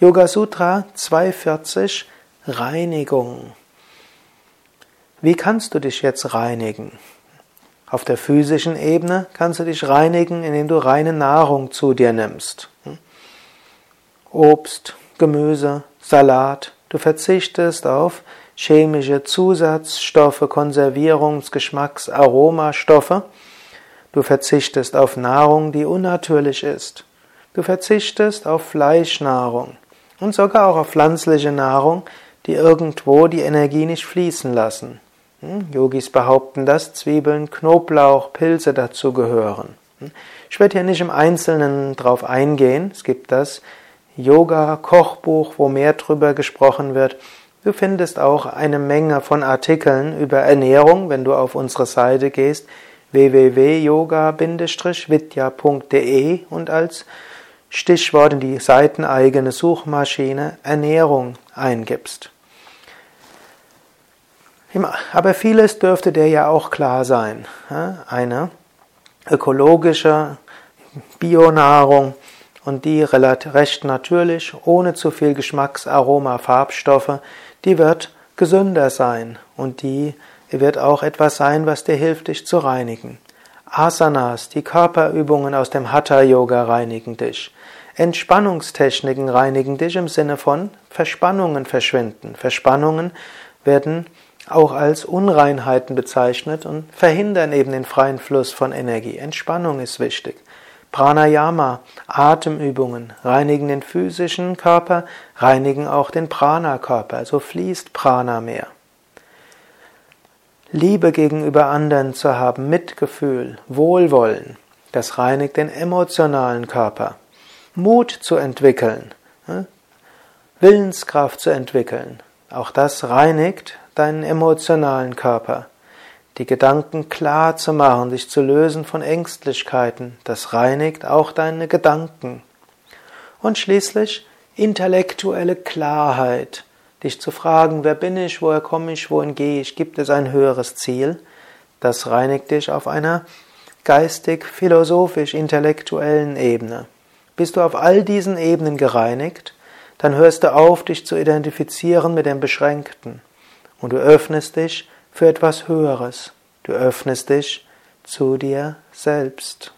Yoga Sutra 240 Reinigung. Wie kannst du dich jetzt reinigen? Auf der physischen Ebene kannst du dich reinigen, indem du reine Nahrung zu dir nimmst. Obst, Gemüse, Salat. Du verzichtest auf chemische Zusatzstoffe, Konservierungs-, Geschmacks-, Aromastoffe. Du verzichtest auf Nahrung, die unnatürlich ist. Du verzichtest auf Fleischnahrung und sogar auch auf pflanzliche Nahrung, die irgendwo die Energie nicht fließen lassen. Hm? Yogis behaupten, dass Zwiebeln, Knoblauch, Pilze dazu gehören. Hm? Ich werde hier nicht im Einzelnen drauf eingehen. Es gibt das Yoga-Kochbuch, wo mehr drüber gesprochen wird. Du findest auch eine Menge von Artikeln über Ernährung, wenn du auf unsere Seite gehst www.yoga-vidya.de und als Stichwort in die seiteneigene Suchmaschine Ernährung eingibst. Aber vieles dürfte dir ja auch klar sein. Eine ökologische Bionahrung und die recht natürlich, ohne zu viel Geschmacks-, Aroma, Farbstoffe, die wird gesünder sein und die wird auch etwas sein, was dir hilft, dich zu reinigen. Asanas, die Körperübungen aus dem Hatha Yoga reinigen dich. Entspannungstechniken reinigen dich im Sinne von Verspannungen verschwinden. Verspannungen werden auch als Unreinheiten bezeichnet und verhindern eben den freien Fluss von Energie. Entspannung ist wichtig. Pranayama, Atemübungen, reinigen den physischen Körper, reinigen auch den Prana-Körper, also fließt Prana mehr. Liebe gegenüber anderen zu haben, Mitgefühl, Wohlwollen, das reinigt den emotionalen Körper. Mut zu entwickeln, Willenskraft zu entwickeln, auch das reinigt deinen emotionalen Körper. Die Gedanken klar zu machen, dich zu lösen von Ängstlichkeiten, das reinigt auch deine Gedanken. Und schließlich intellektuelle Klarheit, dich zu fragen, wer bin ich, woher komme ich, wohin gehe ich, gibt es ein höheres Ziel, das reinigt dich auf einer geistig, philosophisch, intellektuellen Ebene. Bist du auf all diesen Ebenen gereinigt, dann hörst du auf, dich zu identifizieren mit dem Beschränkten und du öffnest dich für etwas Höheres. Du öffnest dich zu dir selbst.